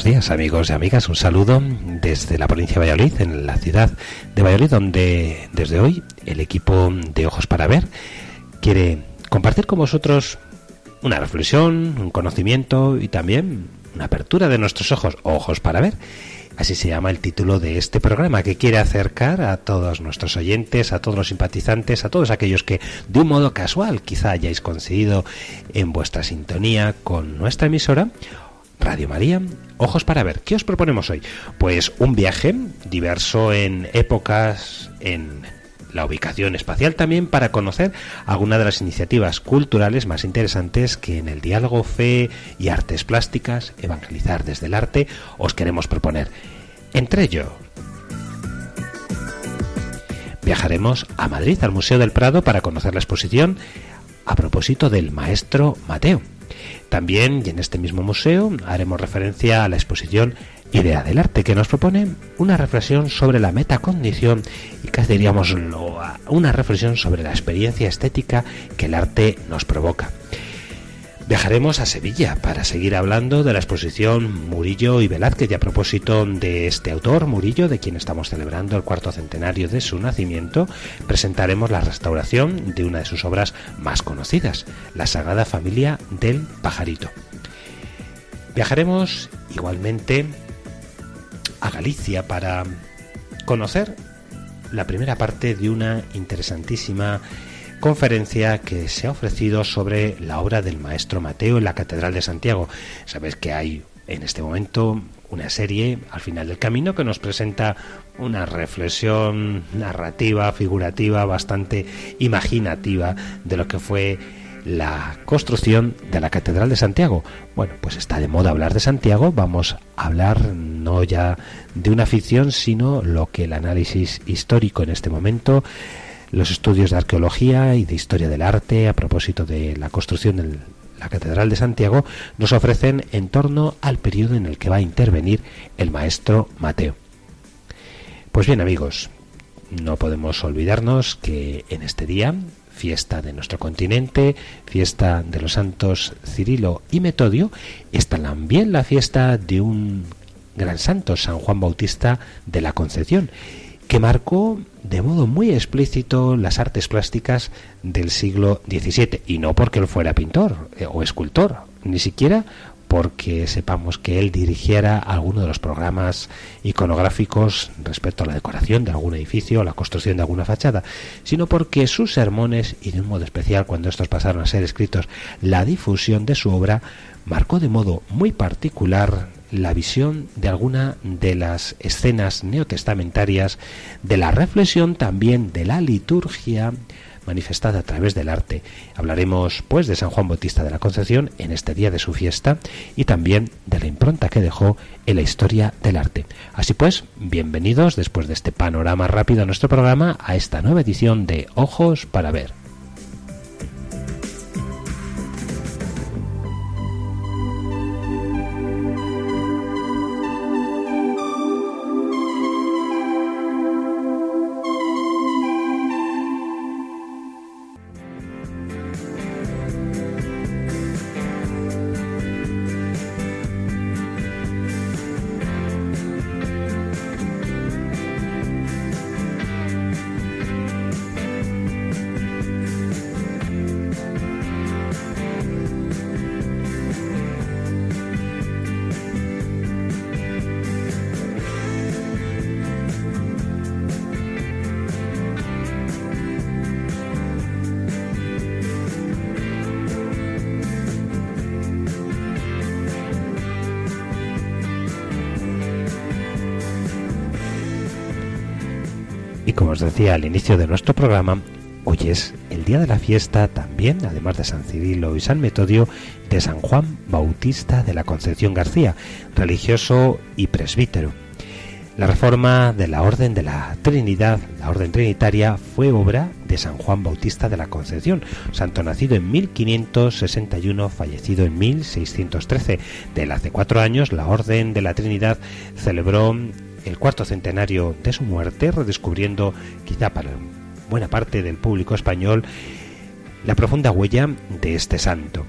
Buenos días amigos y amigas, un saludo desde la provincia de Valladolid, en la ciudad de Valladolid, donde desde hoy el equipo de Ojos para Ver quiere compartir con vosotros una reflexión, un conocimiento y también una apertura de nuestros ojos, Ojos para Ver. Así se llama el título de este programa que quiere acercar a todos nuestros oyentes, a todos los simpatizantes, a todos aquellos que de un modo casual quizá hayáis coincidido en vuestra sintonía con nuestra emisora Radio María, ojos para ver. ¿Qué os proponemos hoy? Pues un viaje diverso en épocas, en la ubicación espacial también para conocer algunas de las iniciativas culturales más interesantes que en el diálogo fe y artes plásticas, evangelizar desde el arte, os queremos proponer. Entre ellos, viajaremos a Madrid, al Museo del Prado, para conocer la exposición a propósito del maestro Mateo también, y en este mismo museo, haremos referencia a la exposición Idea del Arte, que nos propone una reflexión sobre la metacondición y casi diríamos una reflexión sobre la experiencia estética que el arte nos provoca. Viajaremos a Sevilla para seguir hablando de la exposición Murillo y Velázquez y a propósito de este autor, Murillo, de quien estamos celebrando el cuarto centenario de su nacimiento, presentaremos la restauración de una de sus obras más conocidas, la Sagrada Familia del Pajarito. Viajaremos igualmente a Galicia para conocer la primera parte de una interesantísima conferencia que se ha ofrecido sobre la obra del maestro Mateo en la Catedral de Santiago. Sabes que hay en este momento una serie al final del camino que nos presenta una reflexión narrativa, figurativa, bastante imaginativa de lo que fue la construcción de la Catedral de Santiago. Bueno, pues está de moda hablar de Santiago, vamos a hablar no ya de una ficción, sino lo que el análisis histórico en este momento los estudios de arqueología y de historia del arte a propósito de la construcción de la Catedral de Santiago nos ofrecen en torno al periodo en el que va a intervenir el maestro Mateo. Pues bien amigos, no podemos olvidarnos que en este día, fiesta de nuestro continente, fiesta de los santos Cirilo y Metodio, está también la fiesta de un gran santo, San Juan Bautista de la Concepción, que marcó de modo muy explícito las artes plásticas del siglo XVII, y no porque él fuera pintor eh, o escultor, ni siquiera porque sepamos que él dirigiera alguno de los programas iconográficos respecto a la decoración de algún edificio o la construcción de alguna fachada, sino porque sus sermones, y de un modo especial cuando estos pasaron a ser escritos, la difusión de su obra, marcó de modo muy particular la visión de alguna de las escenas neotestamentarias, de la reflexión también de la liturgia manifestada a través del arte. Hablaremos pues de San Juan Bautista de la Concepción en este día de su fiesta y también de la impronta que dejó en la historia del arte. Así pues, bienvenidos después de este panorama rápido a nuestro programa a esta nueva edición de Ojos para ver. Decía al inicio de nuestro programa, hoy es el día de la fiesta también, además de San Cirilo y San Metodio, de San Juan Bautista de la Concepción García, religioso y presbítero. La reforma de la Orden de la Trinidad, la Orden Trinitaria, fue obra de San Juan Bautista de la Concepción, santo nacido en 1561, fallecido en 1613. De hace cuatro años, la Orden de la Trinidad celebró el cuarto centenario de su muerte, redescubriendo, quizá para buena parte del público español, la profunda huella de este santo.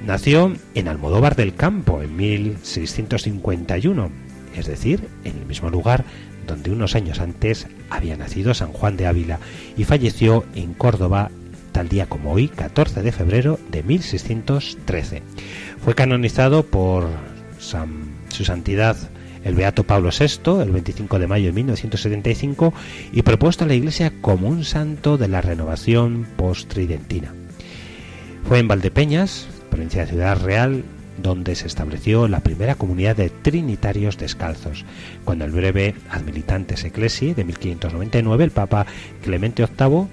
Nació en Almodóvar del Campo en 1651, es decir, en el mismo lugar donde unos años antes había nacido San Juan de Ávila y falleció en Córdoba tal día como hoy, 14 de febrero de 1613. Fue canonizado por su santidad el Beato Pablo VI el 25 de mayo de 1975 y propuesto a la Iglesia como un santo de la renovación post-tridentina. Fue en Valdepeñas, provincia de Ciudad Real, donde se estableció la primera comunidad de trinitarios descalzos. Cuando el breve Ad Militantes Ecclesiae de 1599, el Papa Clemente VIII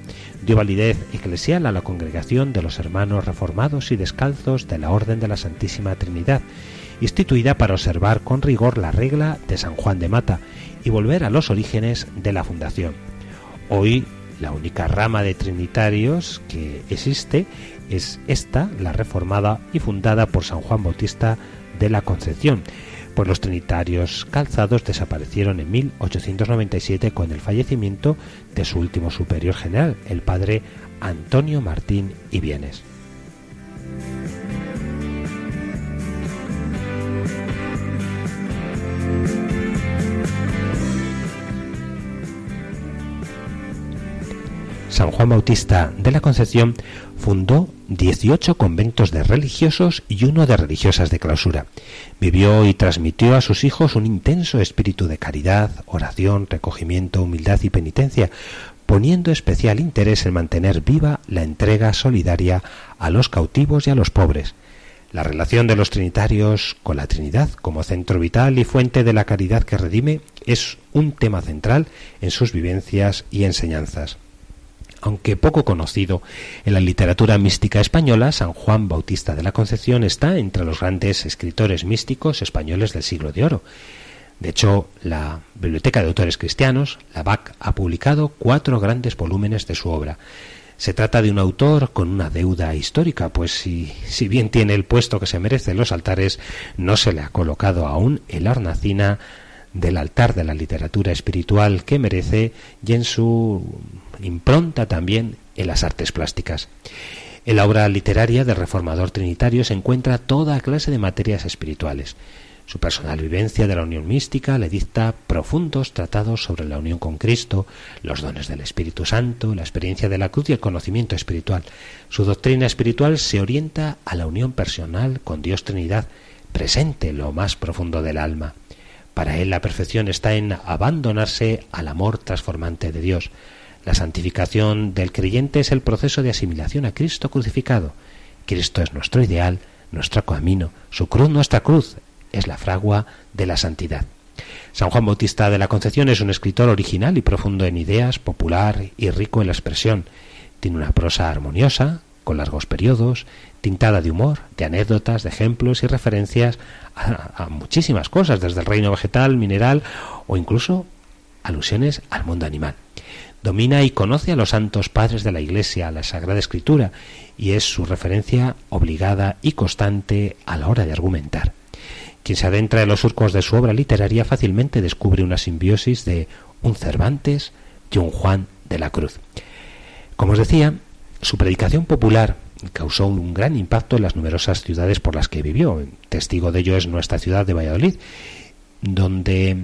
dio validez eclesial a la congregación de los hermanos reformados y descalzos de la Orden de la Santísima Trinidad, instituida para observar con rigor la regla de San Juan de Mata y volver a los orígenes de la fundación. Hoy la única rama de trinitarios que existe es esta, la reformada y fundada por San Juan Bautista de la Concepción, pues los trinitarios calzados desaparecieron en 1897 con el fallecimiento de su último superior general, el padre Antonio Martín Ibienes. San Juan Bautista de la Concepción fundó 18 conventos de religiosos y uno de religiosas de clausura. Vivió y transmitió a sus hijos un intenso espíritu de caridad, oración, recogimiento, humildad y penitencia, poniendo especial interés en mantener viva la entrega solidaria a los cautivos y a los pobres. La relación de los trinitarios con la Trinidad como centro vital y fuente de la caridad que redime es un tema central en sus vivencias y enseñanzas. Aunque poco conocido en la literatura mística española, San Juan Bautista de la Concepción está entre los grandes escritores místicos españoles del siglo de oro. De hecho, la Biblioteca de Autores Cristianos, la BAC, ha publicado cuatro grandes volúmenes de su obra. Se trata de un autor con una deuda histórica, pues si, bien tiene el puesto que se merece en los altares, no se le ha colocado aún el hornacina del altar de la literatura espiritual que merece y en su impronta también en las artes plásticas. En la obra literaria del reformador trinitario se encuentra toda clase de materias espirituales. Su personal vivencia de la unión mística le dicta profundos tratados sobre la unión con Cristo, los dones del Espíritu Santo, la experiencia de la cruz y el conocimiento espiritual. Su doctrina espiritual se orienta a la unión personal con Dios Trinidad, presente en lo más profundo del alma. Para él la perfección está en abandonarse al amor transformante de Dios. La santificación del creyente es el proceso de asimilación a Cristo crucificado. Cristo es nuestro ideal, nuestro camino, su cruz nuestra cruz, es la fragua de la santidad. San Juan Bautista de la Concepción es un escritor original y profundo en ideas, popular y rico en la expresión. Tiene una prosa armoniosa, con largos periodos, tintada de humor, de anécdotas, de ejemplos y referencias a, muchísimas cosas, desde el reino vegetal, mineral o incluso alusiones al mundo animal. Domina y conoce a los santos padres de la Iglesia, a la Sagrada Escritura, y es su referencia obligada y constante a la hora de argumentar. Quien se adentra en los surcos de su obra literaria fácilmente descubre una simbiosis de un Cervantes y un Juan de la Cruz. Como os decía, su predicación popular causó un gran impacto en las numerosas ciudades por las que vivió. Testigo de ello es nuestra ciudad de Valladolid, donde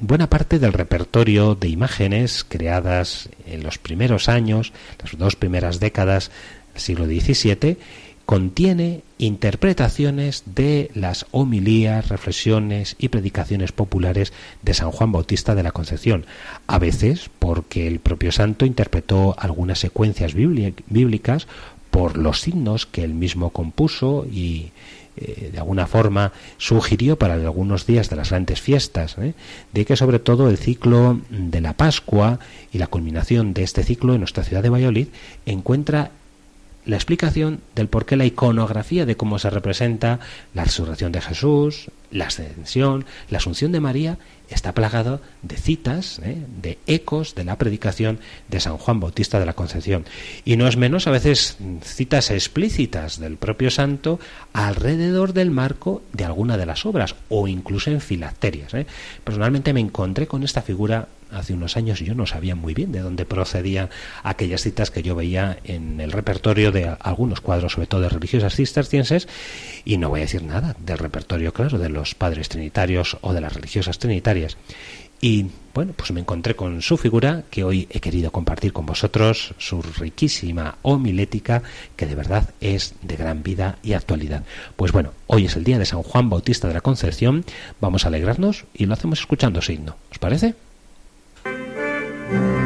buena parte del repertorio de imágenes creadas en los primeros años, las dos primeras décadas del siglo XVII, contiene interpretaciones de las homilías, reflexiones y predicaciones populares de San Juan Bautista de la Concepción, a veces porque el propio santo interpretó algunas secuencias bíblicas por los signos que él mismo compuso y eh, de alguna forma sugirió para algunos días de las grandes fiestas, ¿eh? de que sobre todo el ciclo de la Pascua y la culminación de este ciclo en nuestra ciudad de Valladolid encuentra la explicación del por qué la iconografía de cómo se representa la resurrección de Jesús, la ascensión, la asunción de María, está plagado de citas, ¿eh? de ecos de la predicación de San Juan Bautista de la Concepción. Y no es menos a veces citas explícitas del propio santo alrededor del marco de alguna de las obras o incluso en filacterias. ¿eh? Personalmente me encontré con esta figura hace unos años yo no sabía muy bien de dónde procedían aquellas citas que yo veía en el repertorio de algunos cuadros, sobre todo de religiosas cistercienses, y no voy a decir nada del repertorio, claro, de los padres trinitarios o de las religiosas trinitarias. Y bueno, pues me encontré con su figura que hoy he querido compartir con vosotros, su riquísima homilética que de verdad es de gran vida y actualidad. Pues bueno, hoy es el día de San Juan Bautista de la Concepción, vamos a alegrarnos y lo hacemos escuchando signo. ¿Os parece? Y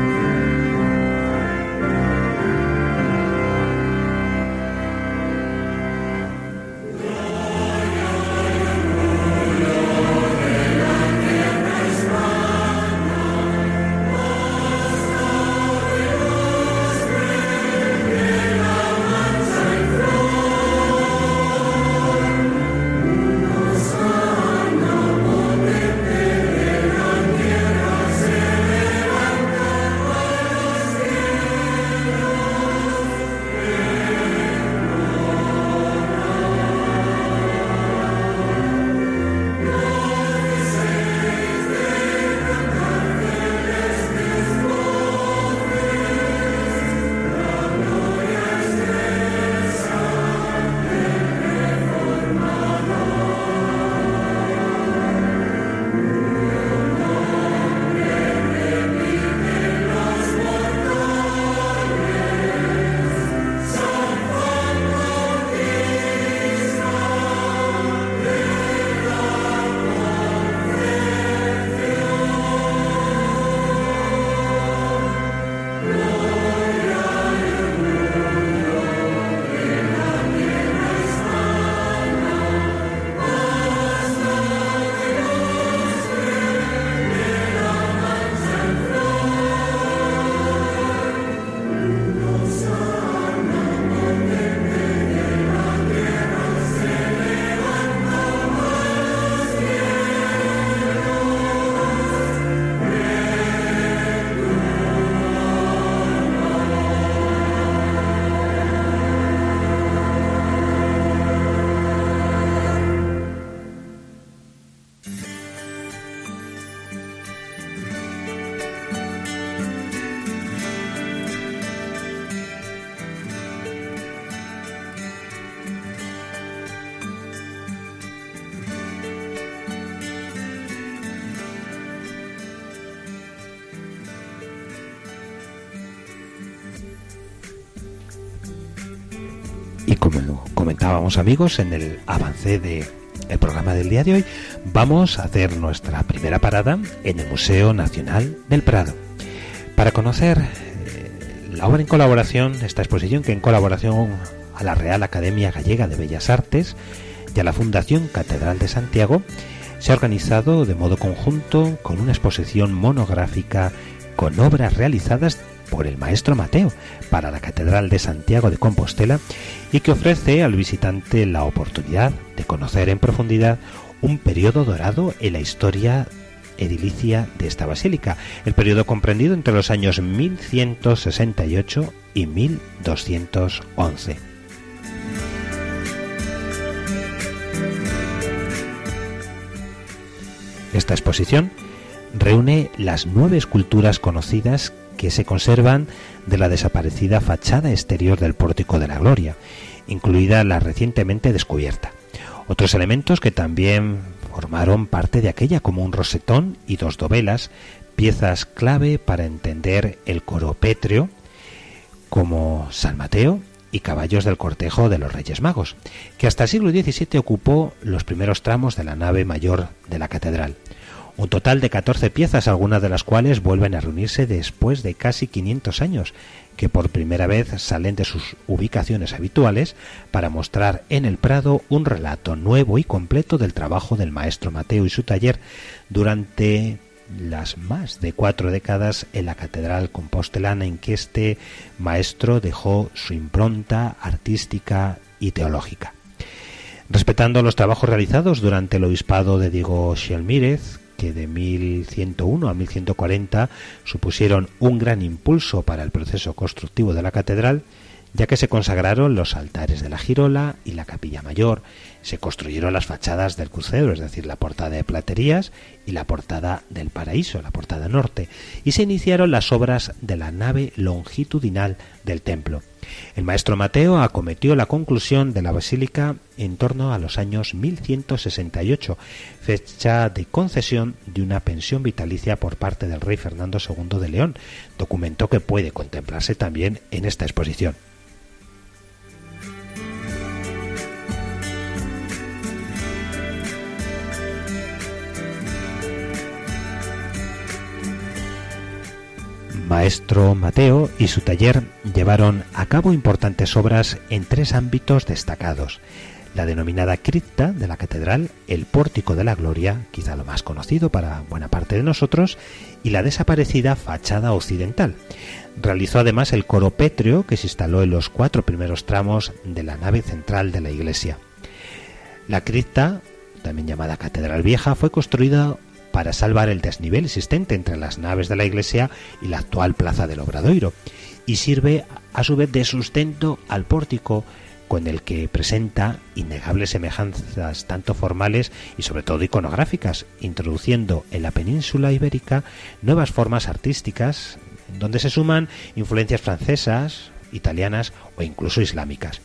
amigos en el avance de el programa del día de hoy, vamos a hacer nuestra primera parada en el Museo Nacional del Prado. Para conocer eh, la obra en colaboración, esta exposición que en colaboración a la Real Academia Gallega de Bellas Artes y a la Fundación Catedral de Santiago, se ha organizado de modo conjunto con una exposición monográfica con obras realizadas por el maestro Mateo para la Catedral de Santiago de Compostela y que ofrece al visitante la oportunidad de conocer en profundidad un periodo dorado en la historia edilicia de esta basílica, el periodo comprendido entre los años 1168 y 1211. Esta exposición reúne las nueve esculturas conocidas que se conservan de la desaparecida fachada exterior del Pórtico de la Gloria, incluida la recientemente descubierta. Otros elementos que también formaron parte de aquella como un rosetón y dos dovelas, piezas clave para entender el coro pétreo, como San Mateo y caballos del cortejo de los Reyes Magos, que hasta el siglo XVII ocupó los primeros tramos de la nave mayor de la catedral un total de 14 piezas, algunas de las cuales vuelven a reunirse después de casi 500 años, que por primera vez salen de sus ubicaciones habituales para mostrar en el Prado un relato nuevo y completo del trabajo del maestro Mateo y su taller durante las más de cuatro décadas en la catedral compostelana en que este maestro dejó su impronta artística y teológica. Respetando los trabajos realizados durante el obispado de Diego Xialmírez, que de 1101 a 1140 supusieron un gran impulso para el proceso constructivo de la catedral, ya que se consagraron los altares de la girola y la capilla mayor, se construyeron las fachadas del crucero, es decir, la portada de platerías y la portada del paraíso, la portada norte, y se iniciaron las obras de la nave longitudinal del templo. El maestro Mateo acometió la conclusión de la basílica en torno a los años 1168, fecha de concesión de una pensión vitalicia por parte del rey Fernando II de León, documento que puede contemplarse también en esta exposición. Maestro Mateo y su taller llevaron a cabo importantes obras en tres ámbitos destacados. La denominada cripta de la catedral, el pórtico de la gloria, quizá lo más conocido para buena parte de nosotros, y la desaparecida fachada occidental. Realizó además el coro pétreo que se instaló en los cuatro primeros tramos de la nave central de la iglesia. La cripta, también llamada Catedral Vieja, fue construida para salvar el desnivel existente entre las naves de la iglesia y la actual plaza del Obradoiro, y sirve a su vez de sustento al pórtico con el que presenta innegables semejanzas tanto formales y sobre todo iconográficas, introduciendo en la península ibérica nuevas formas artísticas donde se suman influencias francesas, italianas o incluso islámicas.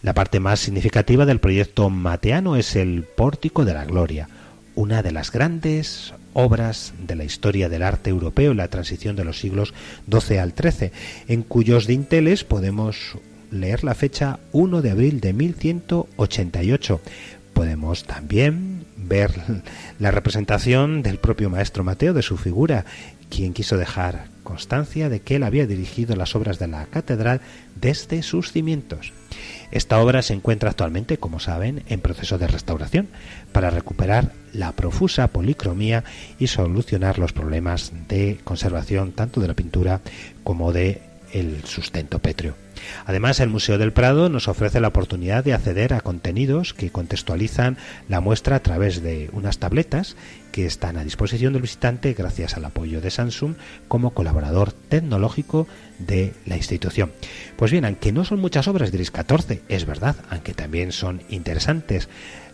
La parte más significativa del proyecto mateano es el Pórtico de la Gloria, una de las grandes obras de la historia del arte europeo en la transición de los siglos XII al XIII, en cuyos dinteles podemos leer la fecha 1 de abril de 1188. Podemos también ver la representación del propio maestro Mateo de su figura, quien quiso dejar constancia de que él había dirigido las obras de la catedral desde sus cimientos. Esta obra se encuentra actualmente, como saben, en proceso de restauración para recuperar la profusa policromía y solucionar los problemas de conservación tanto de la pintura como de el sustento pétreo. Además, el Museo del Prado nos ofrece la oportunidad de acceder a contenidos que contextualizan la muestra a través de unas tabletas que están a disposición del visitante gracias al apoyo de Samsung como colaborador tecnológico de la institución. Pues bien, aunque no son muchas obras, diréis 14, es verdad, aunque también son interesantes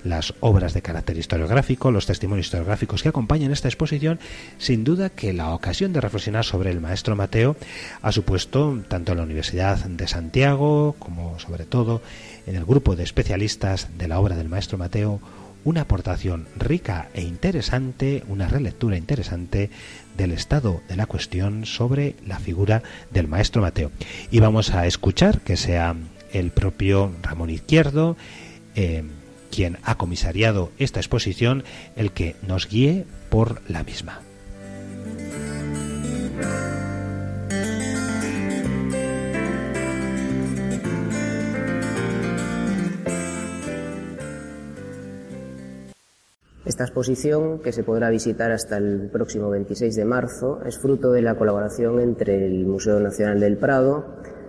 las obras de carácter historiográfico, los testimonios historiográficos que acompañan esta exposición, sin duda que la ocasión de reflexionar sobre el maestro Mateo ha supuesto tanto en la Universidad de Santiago como sobre todo en el grupo de especialistas de la obra del maestro Mateo una aportación rica e interesante, una relectura interesante del estado de la cuestión sobre la figura del maestro Mateo. Y vamos a escuchar que sea el propio Ramón Izquierdo, eh, quien ha comisariado esta exposición, el que nos guíe por la misma. Esta exposición, que se podrá visitar hasta el próximo 26 de marzo, es fruto de la colaboración entre el Museo Nacional del Prado,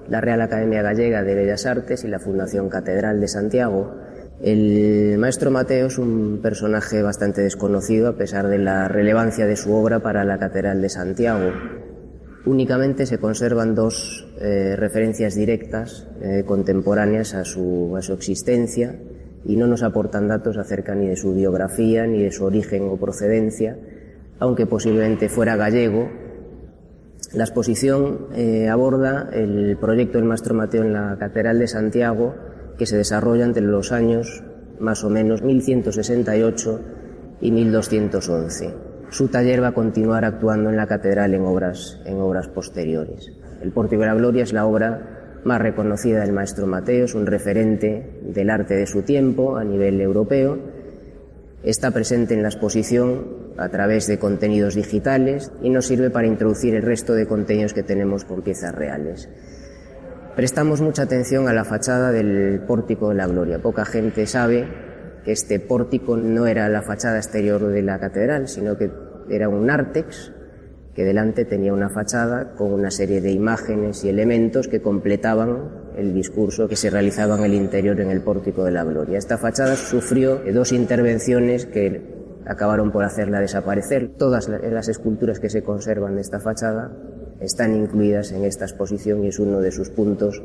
la Real Academia Gallega de Bellas Artes y la Fundación Catedral de Santiago. El maestro Mateo es un personaje bastante desconocido a pesar de la relevancia de su obra para la Catedral de Santiago. Únicamente se conservan dos eh, referencias directas eh, contemporáneas a su, a su existencia y no nos aportan datos acerca ni de su biografía ni de su origen o procedencia, aunque posiblemente fuera gallego. La exposición eh, aborda el proyecto del Maestro Mateo en la Catedral de Santiago, que se desarrolla entre los años más o menos 1168 y 1211. Su taller va a continuar actuando en la catedral en obras, en obras posteriores. El Pórtico de la Gloria es la obra más reconocida del maestro Mateo, es un referente del arte de su tiempo a nivel europeo Está presente en la exposición a través de contenidos digitales y nos sirve para introducir el resto de contenidos que tenemos con piezas reales. Prestamos mucha atención a la fachada del Pórtico de la Gloria. Poca gente sabe que este pórtico no era la fachada exterior de la catedral, sino que era un nártex delante tenía una fachada con una serie de imágenes y elementos que completaban el discurso que se realizaba en el interior en el pórtico de la gloria. Esta fachada sufrió dos intervenciones que acabaron por hacerla desaparecer. Todas las esculturas que se conservan de esta fachada están incluidas en esta exposición y es uno de sus puntos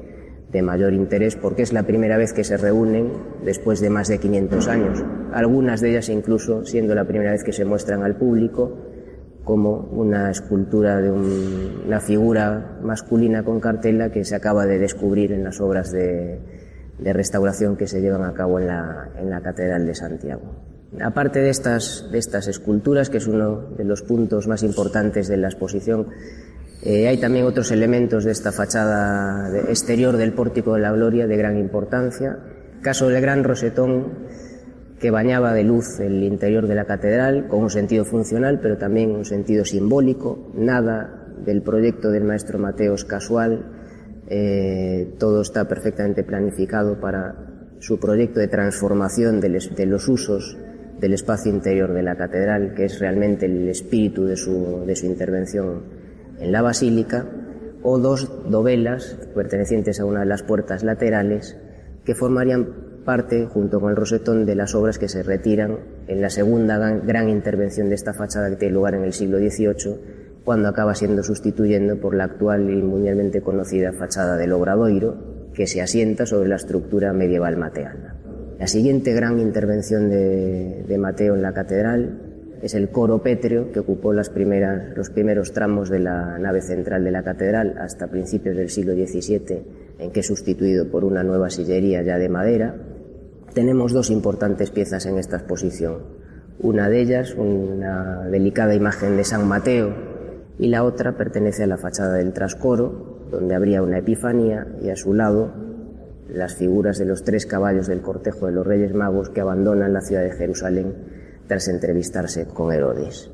de mayor interés porque es la primera vez que se reúnen después de más de 500 años. Algunas de ellas incluso siendo la primera vez que se muestran al público como una escultura de una figura masculina con cartela que se acaba de descubrir en las obras de, restauración que se llevan a cabo en la, en la Catedral de Santiago. Aparte de estas, de estas esculturas, que es uno de los puntos más importantes de la exposición, eh, hay también otros elementos de esta fachada exterior del Pórtico de la Gloria de gran importancia. Caso del gran rosetón que bañaba de luz el interior de la catedral con un sentido funcional, pero también un sentido simbólico. Nada del proyecto del maestro Mateos casual. Eh, todo está perfectamente planificado para su proyecto de transformación de, los usos del espacio interior de la catedral, que es realmente el espíritu de su, de su intervención en la basílica, o dos dovelas pertenecientes a una de las puertas laterales que formarían parte, junto con el rosetón, de las obras que se retiran en la segunda gran intervención de esta fachada que tiene lugar en el siglo XVIII, cuando acaba siendo sustituyendo por la actual y mundialmente conocida fachada del Obradoiro, que se asienta sobre la estructura medieval mateana. La siguiente gran intervención de, Mateo en la catedral es el coro pétreo que ocupó los primeros tramos de la nave central de la catedral hasta principios del siglo XVII, en que es sustituido por una nueva sillería ya de madera, tenemos dos importantes piezas en esta exposición. Una de ellas, una delicada imagen de San Mateo, y la otra pertenece a la fachada del trascoro, donde habría una epifanía y a su lado las figuras de los tres caballos del cortejo de los Reyes Magos que abandonan la ciudad de Jerusalén tras entrevistarse con Herodes.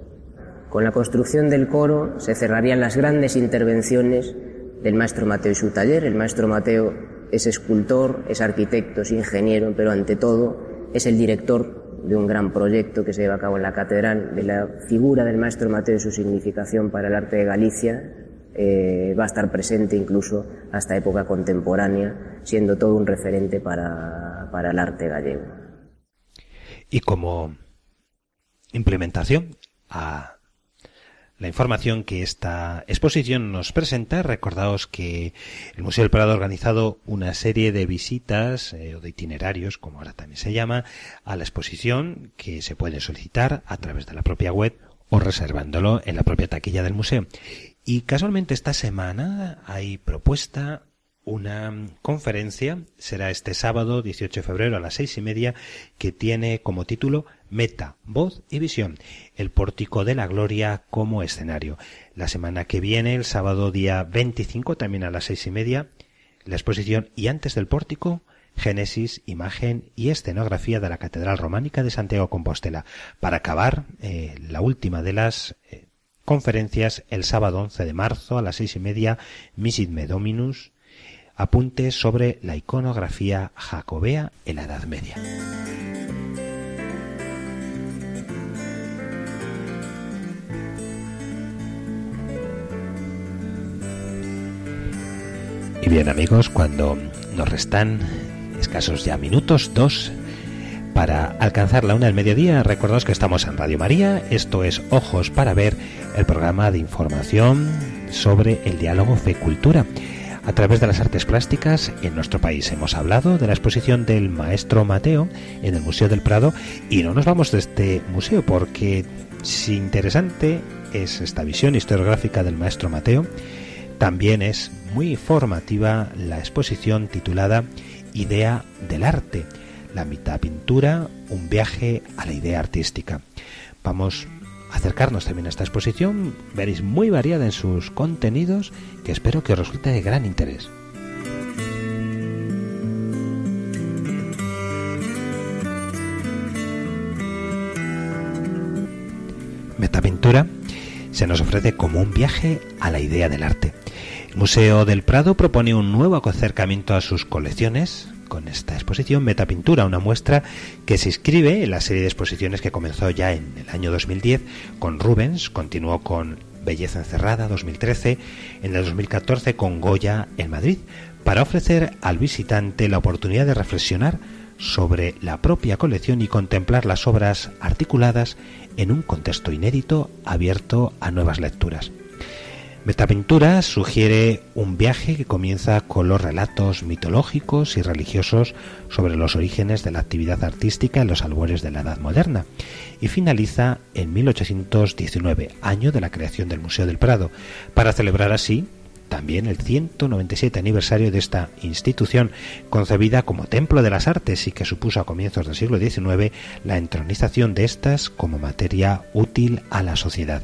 Con la construcción del coro se cerrarían las grandes intervenciones del maestro Mateo y su taller. El maestro Mateo es escultor, es arquitecto, es ingeniero, pero ante todo es el director de un gran proyecto que se lleva a cabo en la catedral, de la figura del maestro Mateo y su significación para el arte de Galicia. Eh, va a estar presente incluso hasta época contemporánea, siendo todo un referente para, para el arte gallego. Y como implementación a la información que esta exposición nos presenta. Recordaos que el Museo del Prado ha organizado una serie de visitas eh, o de itinerarios, como ahora también se llama, a la exposición que se puede solicitar a través de la propia web o reservándolo en la propia taquilla del museo. Y casualmente esta semana hay propuesta una conferencia, será este sábado 18 de febrero a las seis y media, que tiene como título Meta, Voz y Visión, el pórtico de la gloria como escenario. La semana que viene, el sábado día 25, también a las seis y media, la exposición y antes del pórtico, Génesis, imagen y escenografía de la Catedral Románica de Santiago Compostela. Para acabar, eh, la última de las eh, conferencias, el sábado 11 de marzo a las seis y media, Misit Me Dominus, apuntes sobre la iconografía jacobea en la Edad Media. Bien amigos, cuando nos restan escasos ya minutos, dos, para alcanzar la una del mediodía, recordaos que estamos en Radio María, esto es Ojos para Ver, el programa de información sobre el diálogo fe-cultura a través de las artes plásticas en nuestro país. Hemos hablado de la exposición del maestro Mateo en el Museo del Prado y no nos vamos de este museo porque si interesante es esta visión historiográfica del maestro Mateo, también es muy formativa la exposición titulada Idea del arte, la mitad pintura, un viaje a la idea artística. Vamos a acercarnos también a esta exposición, veréis muy variada en sus contenidos que espero que os resulte de gran interés. Metapintura se nos ofrece como un viaje a la idea del arte. El Museo del Prado propone un nuevo acercamiento a sus colecciones con esta exposición Metapintura, una muestra que se inscribe en la serie de exposiciones que comenzó ya en el año 2010 con Rubens, continuó con Belleza Encerrada 2013, en el 2014 con Goya en Madrid, para ofrecer al visitante la oportunidad de reflexionar sobre la propia colección y contemplar las obras articuladas en un contexto inédito abierto a nuevas lecturas. Metapintura sugiere un viaje que comienza con los relatos mitológicos y religiosos sobre los orígenes de la actividad artística en los albores de la Edad Moderna y finaliza en 1819, año de la creación del Museo del Prado, para celebrar así también el 197 aniversario de esta institución, concebida como templo de las artes y que supuso a comienzos del siglo XIX la entronización de estas como materia útil a la sociedad.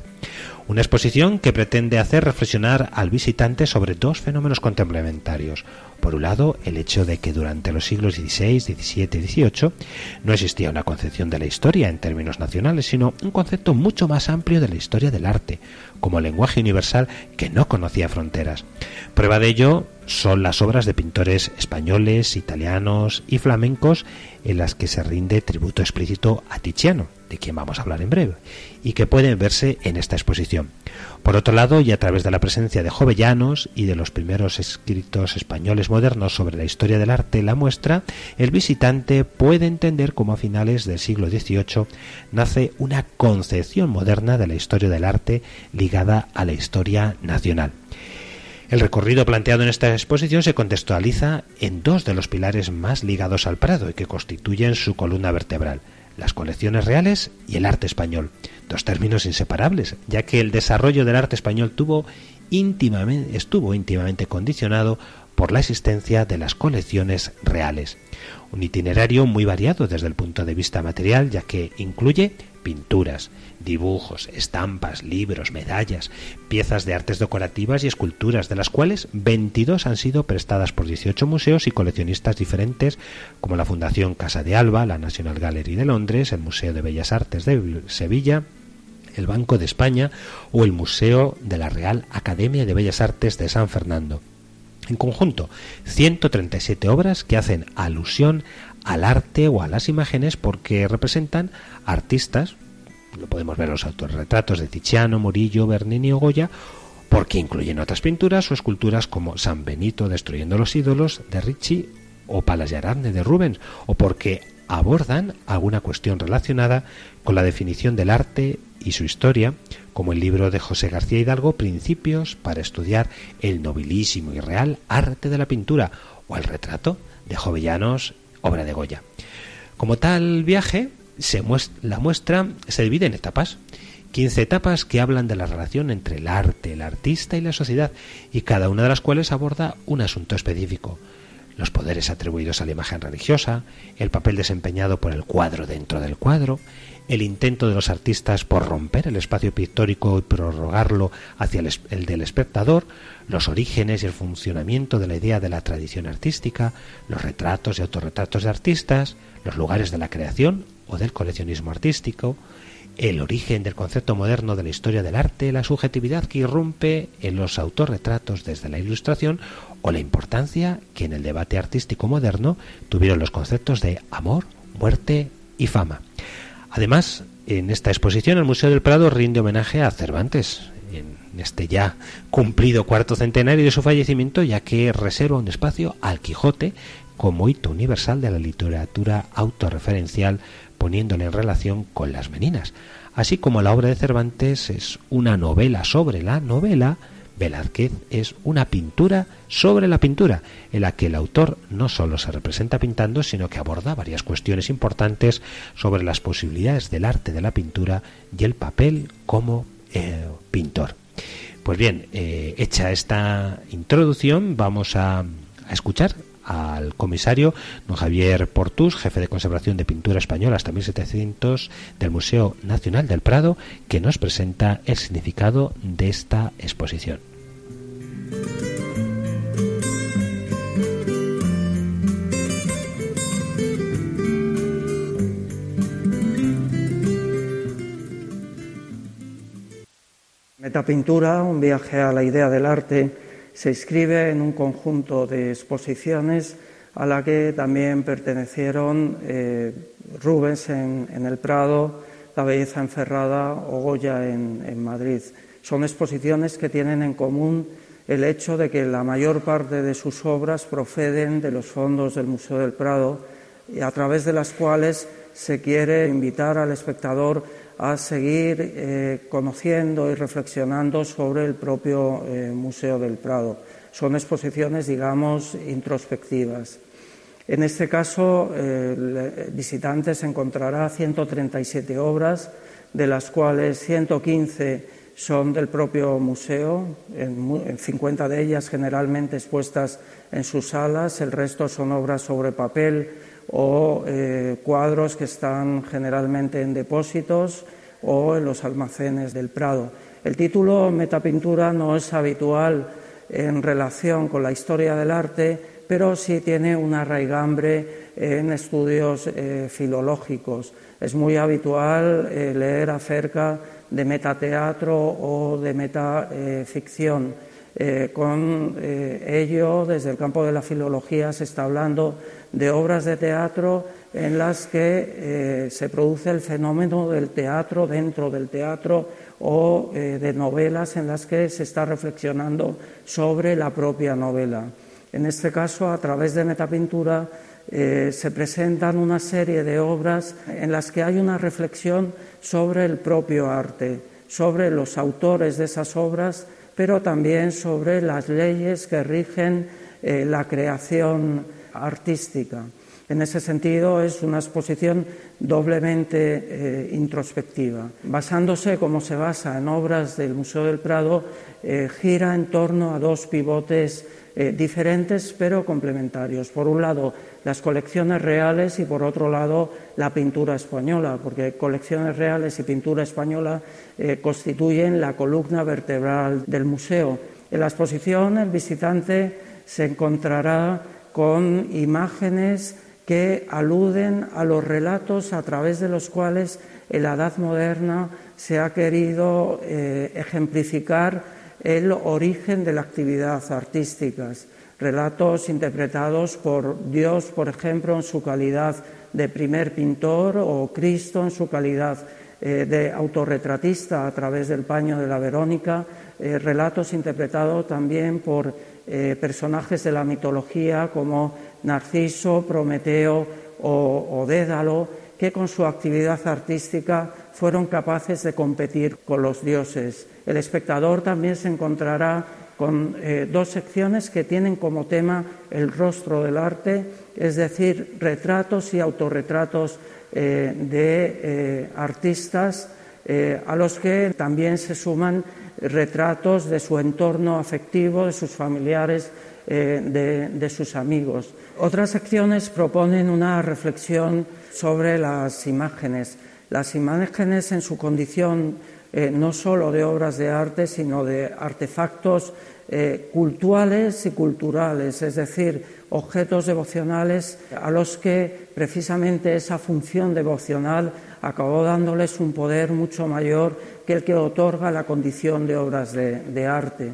Una exposición que pretende hacer reflexionar al visitante sobre dos fenómenos complementarios. Por un lado, el hecho de que durante los siglos XVI, XVII y XVIII no existía una concepción de la historia en términos nacionales, sino un concepto mucho más amplio de la historia del arte, como lenguaje universal que no conocía fronteras. Prueba de ello son las obras de pintores españoles, italianos y flamencos en las que se rinde tributo explícito a Tiziano, de quien vamos a hablar en breve, y que pueden verse en esta exposición. Por otro lado, y a través de la presencia de jovellanos y de los primeros escritos españoles modernos sobre la historia del arte la muestra, el visitante puede entender cómo a finales del siglo XVIII nace una concepción moderna de la historia del arte ligada a la historia nacional. El recorrido planteado en esta exposición se contextualiza en dos de los pilares más ligados al Prado y que constituyen su columna vertebral, las colecciones reales y el arte español, dos términos inseparables, ya que el desarrollo del arte español estuvo íntimamente condicionado por la existencia de las colecciones reales. Un itinerario muy variado desde el punto de vista material, ya que incluye pinturas, dibujos, estampas, libros, medallas, piezas de artes decorativas y esculturas, de las cuales 22 han sido prestadas por 18 museos y coleccionistas diferentes, como la Fundación Casa de Alba, la National Gallery de Londres, el Museo de Bellas Artes de Sevilla, el Banco de España o el Museo de la Real Academia de Bellas Artes de San Fernando. En conjunto, 137 obras que hacen alusión al arte o a las imágenes porque representan artistas, lo podemos ver en los autorretratos de Tiziano, Murillo, Bernini o Goya, porque incluyen otras pinturas o esculturas como San Benito destruyendo los ídolos de Ricci o Palas de de Rubens, o porque abordan alguna cuestión relacionada con la definición del arte y su historia, como el libro de José García Hidalgo Principios para estudiar el nobilísimo y real arte de la pintura, o el retrato de Jovellanos obra de Goya. Como tal viaje, se la muestra se divide en etapas. 15 etapas que hablan de la relación entre el arte, el artista y la sociedad, y cada una de las cuales aborda un asunto específico. Los poderes atribuidos a la imagen religiosa, el papel desempeñado por el cuadro dentro del cuadro, el intento de los artistas por romper el espacio pictórico y prorrogarlo hacia el, del espectador, los orígenes y el funcionamiento de la idea de la tradición artística, los retratos y autorretratos de artistas, los lugares de la creación o del coleccionismo artístico, el origen del concepto moderno de la historia del arte, la subjetividad que irrumpe en los autorretratos desde la ilustración o la importancia que en el debate artístico moderno tuvieron los conceptos de amor, muerte y fama. Además, en esta exposición el Museo del Prado rinde homenaje a Cervantes, en este ya cumplido cuarto centenario de su fallecimiento, ya que reserva un espacio al Quijote como hito universal de la literatura autorreferencial, poniéndole en relación con las meninas. Así como la obra de Cervantes es una novela sobre la novela, Velázquez es una pintura sobre la pintura, en la que el autor no solo se representa pintando, sino que aborda varias cuestiones importantes sobre las posibilidades del arte de la pintura y el papel como eh, pintor. Pues bien, eh, hecha esta introducción, vamos a, a escuchar al comisario don Javier Portus, jefe de conservación de pintura española hasta 1700 del Museo Nacional del Prado, que nos presenta el significado de esta exposición. Metapintura, un viaje a la idea del arte, se inscribe en un conjunto de exposiciones a la que también pertenecieron eh, Rubens en, el Prado, La Belleza Encerrada o Goya en Madrid. Son exposiciones que tienen en común el hecho de que la mayor parte de sus obras proceden de los fondos del Museo del Prado a través de las cuales se quiere invitar al espectador a seguir eh, conociendo y reflexionando sobre el propio eh, Museo del Prado. Son exposiciones, digamos, introspectivas. En este caso, el visitante se encontrará 137 obras, de las cuales 115 son del propio museo, en, 50 de ellas generalmente expuestas en sus salas, el resto son obras sobre papel o eh, cuadros que están generalmente en depósitos o en los almacenes del Prado. El título Metapintura no es habitual en relación con la historia del arte, pero sí tiene una raigambre en estudios eh, filológicos. Es muy habitual eh, leer acerca de metateatro o de metaficción. Eh, con ello, desde el campo de la filología, se está hablando de obras de teatro en las que eh, se produce el fenómeno del teatro dentro del teatro o de novelas en las que se está reflexionando sobre la propia novela. En este caso, a través de metapintura, eh, se presentan una serie de obras en las que hay una reflexión sobre el propio arte, sobre los autores de esas obras, pero también sobre las leyes que rigen eh, la creación artística. En ese sentido, es una exposición doblemente eh, introspectiva. Basándose, como se basa en obras del Museo del Prado, gira en torno a dos pivotes diferentes pero complementarios. Por un lado, las colecciones reales y, por otro lado, la pintura española, porque colecciones reales y pintura española eh, constituyen la columna vertebral del museo. En la exposición, el visitante se encontrará con imágenes que aluden a los relatos a través de los cuales en la Edad Moderna se ha querido eh, ejemplificar el origen de la actividad artística. Relatos interpretados por Dios, por ejemplo, en su calidad de primer pintor o Cristo en su calidad eh, de autorretratista a través del paño de la Verónica, eh, relatos interpretados también por eh, personajes de la mitología como Narciso, Prometeo o, Dédalo, que con su actividad artística fueron capaces de competir con los dioses. El espectador también se encontrará con eh, dos secciones que tienen como tema el rostro del arte, es decir, retratos y autorretratos eh, de artistas a los que también se suman retratos de su entorno afectivo, de sus familiares, de, de, sus amigos. Otras secciones proponen una reflexión sobre las imágenes. Las imágenes en su condición eh, no solo de obras de arte, sino de artefactos eh, culturales y culturales, es decir, objetos devocionales a los que precisamente esa función devocional acabó dándoles un poder mucho mayor que el que otorga la condición de obras de, arte.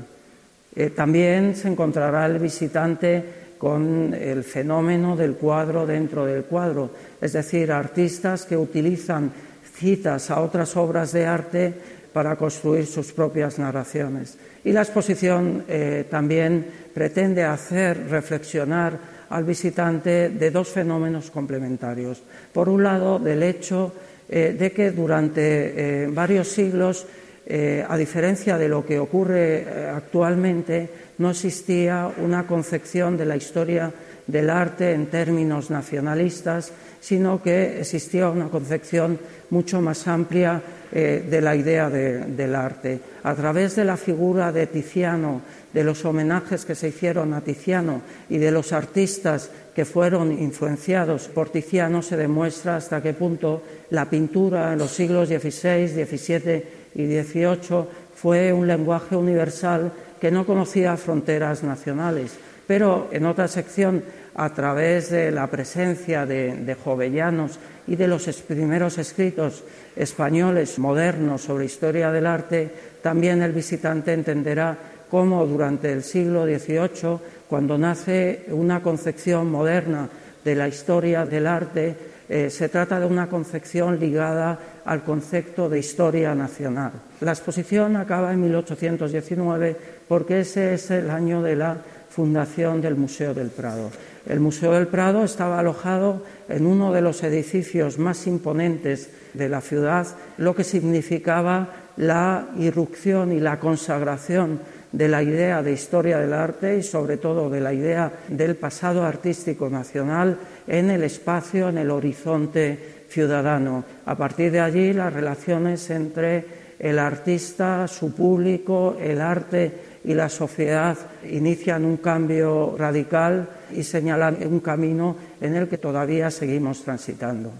Eh, también se encontrará el visitante con el fenómeno del cuadro dentro del cuadro, es decir, artistas que utilizan citas a otras obras de arte para construir sus propias narraciones. Y la exposición eh, también pretende hacer reflexionar al visitante de dos fenómenos complementarios. Por un lado, del hecho eh, de que durante eh, varios siglos, a diferencia de lo que ocurre actualmente, no existía una concepción de la historia del arte en términos nacionalistas, sino que existía una concepción mucho más amplia eh, de la idea del arte. A través de la figura de Tiziano, de los homenajes que se hicieron a Tiziano y de los artistas que fueron influenciados por Tiziano, se demuestra hasta qué punto la pintura en los siglos XVI, XVII y XVIII fue un lenguaje universal que no conocía fronteras nacionales. Pero en otra sección, a través de la presencia de, de jovellanos y de los primeros escritos españoles modernos sobre historia del arte, también el visitante entenderá cómo durante el siglo XVIII, cuando nace una concepción moderna de la historia del arte, eh, se trata de una concepción ligada al concepto de historia nacional. La exposición acaba en 1819 porque ese es el año de la fundación del Museo del Prado. El Museo del Prado estaba alojado en uno de los edificios más imponentes de la ciudad, lo que significaba la irrupción y la consagración de la idea de historia del arte y sobre todo de la idea del pasado artístico nacional en el espacio, en el horizonte ciudadano. A partir de allí las relaciones entre el artista, su público, el arte y la sociedad inician un cambio radical y señalan un camino en el que todavía seguimos transitando.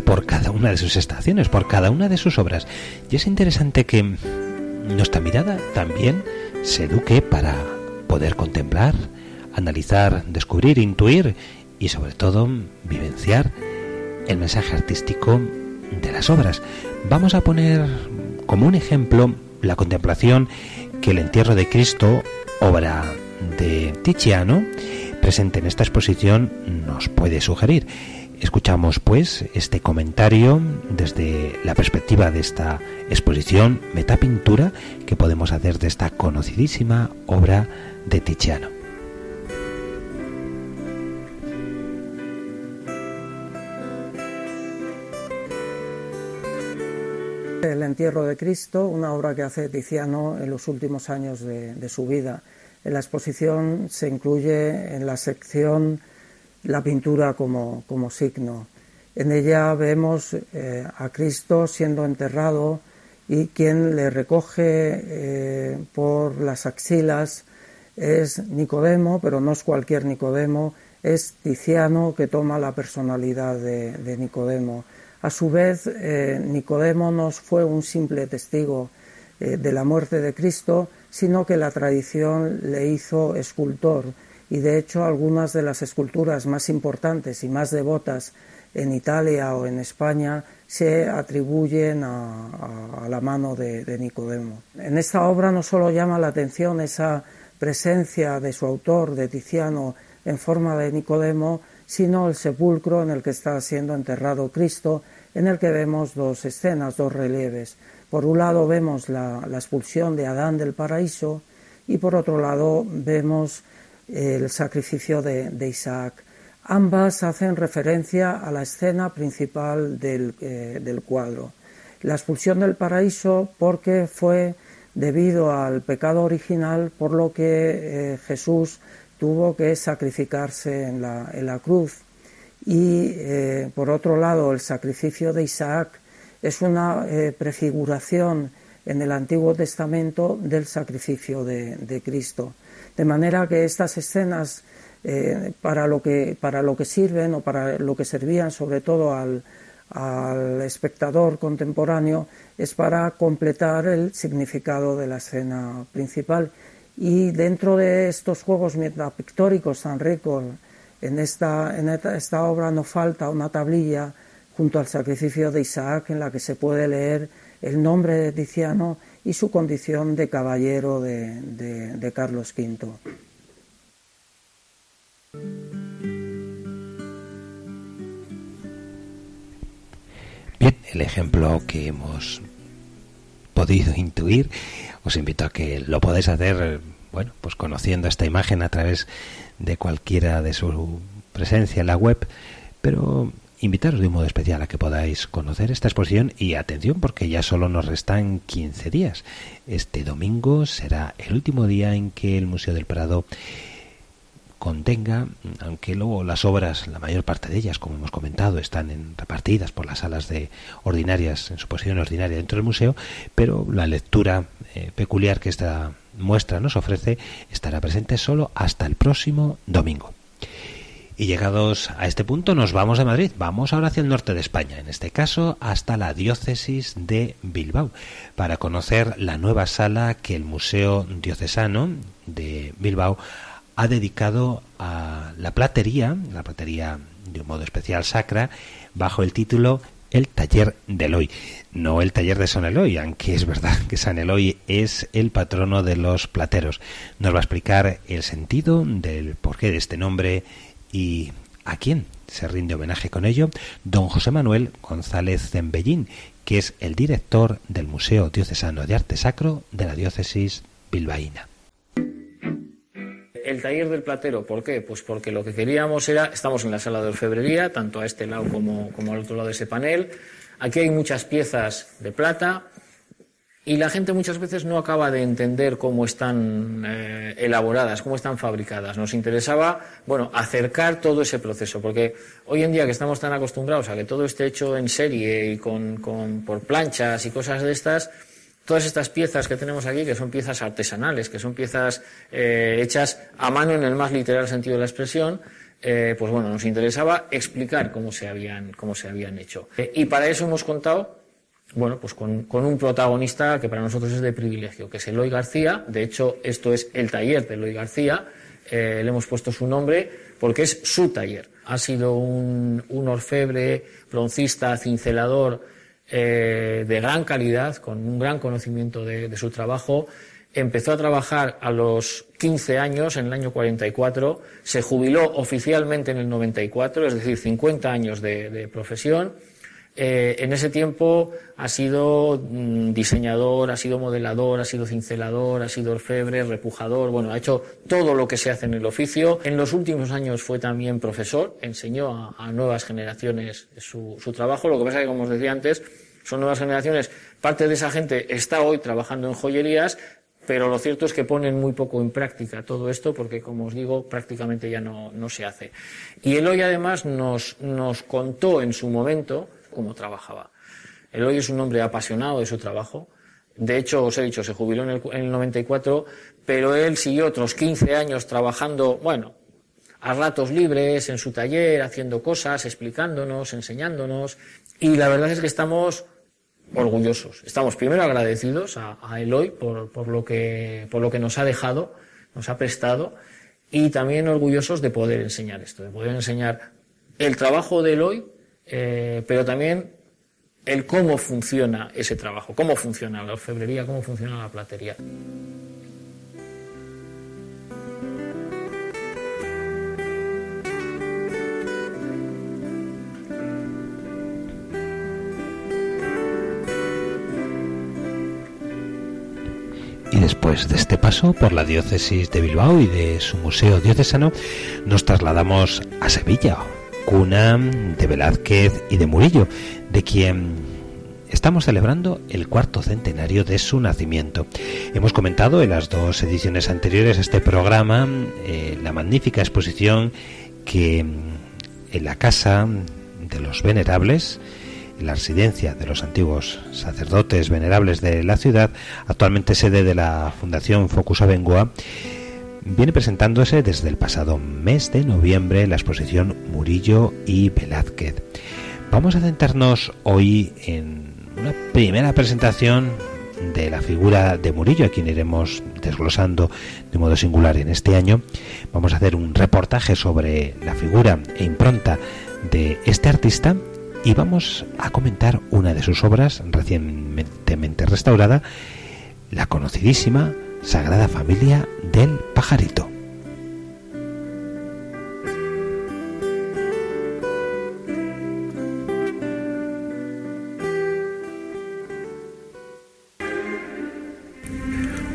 Por cada una de sus estaciones, por cada una de sus obras. Y es interesante que nuestra mirada también se eduque para poder contemplar, analizar, descubrir, intuir y sobre todo vivenciar el mensaje artístico de las obras. Vamos a poner como un ejemplo la contemplación que el entierro de Cristo, obra de Tiziano, presente en esta exposición, nos puede sugerir. Escuchamos pues este comentario desde la perspectiva de esta exposición Metapintura que podemos hacer de esta conocidísima obra de Tiziano. El entierro de Cristo, una obra que hace Tiziano en los últimos años de, su vida. En la exposición se incluye en la sección la pintura como, signo. En ella vemos eh, a Cristo siendo enterrado y quien le recoge eh, por las axilas es Nicodemo, pero no es cualquier Nicodemo, es Tiziano que toma la personalidad de, Nicodemo. A su vez, eh, Nicodemo no fue un simple testigo de la muerte de Cristo, sino que la tradición le hizo escultor y de hecho algunas de las esculturas más importantes y más devotas en Italia o en España se atribuyen a, la mano de, Nicodemo. En esta obra no solo llama la atención esa presencia de su autor, de Tiziano, en forma de Nicodemo, sino el sepulcro en el que está siendo enterrado Cristo, en el que vemos dos escenas, dos relieves. Por un lado vemos la expulsión de Adán del paraíso y por otro lado vemos el sacrificio de, Isaac. Ambas hacen referencia a la escena principal eh, del, cuadro. La expulsión del paraíso porque fue debido al pecado original por lo que eh, Jesús tuvo que sacrificarse en la, cruz. Y eh, por otro lado, el sacrificio de Isaac es una prefiguración en el Antiguo Testamento del sacrificio de Cristo. De manera que estas escenas, eh, para, lo que, para lo que sirven o para lo que servían sobre todo al, espectador contemporáneo, es para completar el significado de la escena principal. Y dentro de estos juegos metapictóricos tan ricos, en esta, en esta obra no falta una tablilla junto al sacrificio de Isaac en la que se puede leer el nombre de Tiziano y su condición de caballero de, Carlos V. Bien, el ejemplo que hemos podido intuir, os invito a que lo podáis hacer, bueno, pues conociendo esta imagen a través de cualquiera de su presencia en la web, pero invitaros de un modo especial a que podáis conocer esta exposición y atención porque ya solo nos restan 15 días. Este domingo será el último día en que el Museo del Prado contenga, aunque luego las obras, la mayor parte de ellas, como hemos comentado, están repartidas por las salas de ordinarias, en su posición ordinaria dentro del museo, pero la lectura eh, peculiar que esta muestra nos ofrece estará presente solo hasta el próximo domingo. Y llegados a este punto nos vamos de Madrid, vamos ahora hacia el norte de España, en este caso hasta la diócesis de Bilbao, para conocer la nueva sala que el Museo Diocesano de Bilbao ha dedicado a la platería, la platería de un modo especial sacra, bajo el título el taller de Eloy, no el taller de San Eloy, aunque es verdad que San Eloy es el patrono de los plateros. Nos va a explicar el sentido del porqué de este nombre y a quién se rinde homenaje con ello don José Manuel González Zembellín, que es el director del Museo Diocesano de Arte Sacro de la diócesis bilbaína. El taller del platero, ¿por qué? Pues porque lo que queríamos era, estamos en la sala de orfebrería, tanto a este lado como, como al otro lado de ese panel. Aquí hay muchas piezas de plata, y la gente muchas veces no acaba de entender cómo están eh, elaboradas, cómo están fabricadas. Nos interesaba, bueno, acercar todo ese proceso, porque hoy en día que estamos tan acostumbrados a que todo esté hecho en serie y con, con, por planchas y cosas de estas, todas estas piezas que tenemos aquí, que son piezas artesanales, que son piezas eh, hechas a mano en el más literal sentido de la expresión, eh, pues bueno, nos interesaba explicar cómo se habían, cómo se habían hecho. y para eso hemos contado bueno, pues con, un protagonista que para nosotros es de privilegio, que es Eloy García. De hecho, esto es el taller de Eloy García. Eh, le hemos puesto su nombre porque es su taller. Ha sido un, orfebre, broncista, cincelador eh, de gran calidad, con un gran conocimiento de, de, su trabajo. Empezó a trabajar a los 15 años, en el año 44. Se jubiló oficialmente en el 94, es decir, 50 años de, de profesión eh, en ese tiempo ha sido mm, diseñador, ha sido modelador, ha sido cincelador, ha sido orfebre, repujador, bueno, ha hecho todo lo que se hace en el oficio. En los últimos años fue también profesor, enseñó a, nuevas generaciones su, trabajo. Lo que pasa es que, como os decía antes, son nuevas generaciones. Parte de esa gente está hoy trabajando en joyerías, pero lo cierto es que ponen muy poco en práctica todo esto porque, como os digo, prácticamente ya no, se hace. Y él hoy además nos contó en su momento cómo trabajaba. Eloy es un hombre apasionado de su trabajo. De hecho, os he dicho, se jubiló en el, en el 94, pero él siguió otros 15 años trabajando, bueno, a ratos libres, en su taller, haciendo cosas, explicándonos, enseñándonos. Y la verdad es que estamos orgullosos. Estamos primero agradecidos a, a Eloy por, por, lo que, por lo que nos ha dejado, nos ha prestado, y también orgullosos de poder enseñar esto, de poder enseñar el trabajo de Eloy eh, pero también el cómo funciona ese trabajo, cómo funciona la orfebrería, cómo funciona la platería. Y después de este paso por la diócesis de Bilbao y de su museo diocesano, nos trasladamos a Sevilla, cuna de Velázquez y de Murillo, de quien estamos celebrando el cuarto centenario de su nacimiento. Hemos comentado en las dos ediciones anteriores este programa eh, la magnífica exposición que mm, en la casa de los venerables, en la residencia de los antiguos sacerdotes venerables de la ciudad, actualmente sede de la Fundación Focus Abengoa, viene presentándose desde el pasado mes de noviembre la exposición Murillo y Velázquez. Vamos a centrarnos hoy en una primera presentación de la figura de Murillo, a quien iremos desglosando de modo singular en este año. Vamos a hacer un reportaje sobre la figura e impronta de este artista y vamos a comentar una de sus obras recientemente restaurada, la conocidísima Sagrada Familia del Pajarito.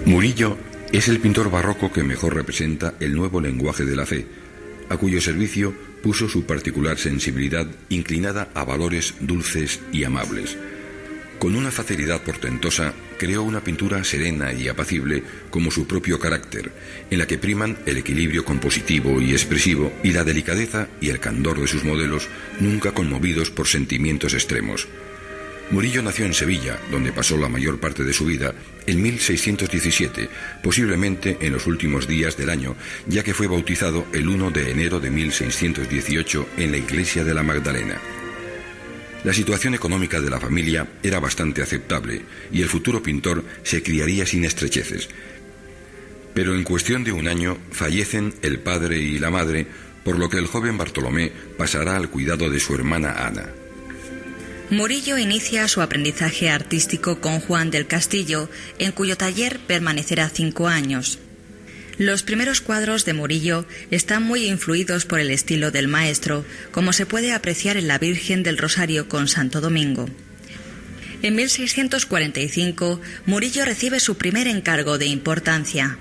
Murillo es el pintor barroco que mejor representa el nuevo lenguaje de la fe, a cuyo servicio puso su particular sensibilidad inclinada a valores dulces y amables. Con una facilidad portentosa, creó una pintura serena y apacible como su propio carácter, en la que priman el equilibrio compositivo y expresivo y la delicadeza y el candor de sus modelos, nunca conmovidos por sentimientos extremos. Murillo nació en Sevilla, donde pasó la mayor parte de su vida, en 1617, posiblemente en los últimos días del año, ya que fue bautizado el 1 de enero de 1618 en la iglesia de la Magdalena. La situación económica de la familia era bastante aceptable y el futuro pintor se criaría sin estrecheces. Pero en cuestión de un año fallecen el padre y la madre, por lo que el joven Bartolomé pasará al cuidado de su hermana Ana. Murillo inicia su aprendizaje artístico con Juan del Castillo, en cuyo taller permanecerá cinco años. Los primeros cuadros de Murillo están muy influidos por el estilo del maestro, como se puede apreciar en la Virgen del Rosario con Santo Domingo. En 1645, Murillo recibe su primer encargo de importancia.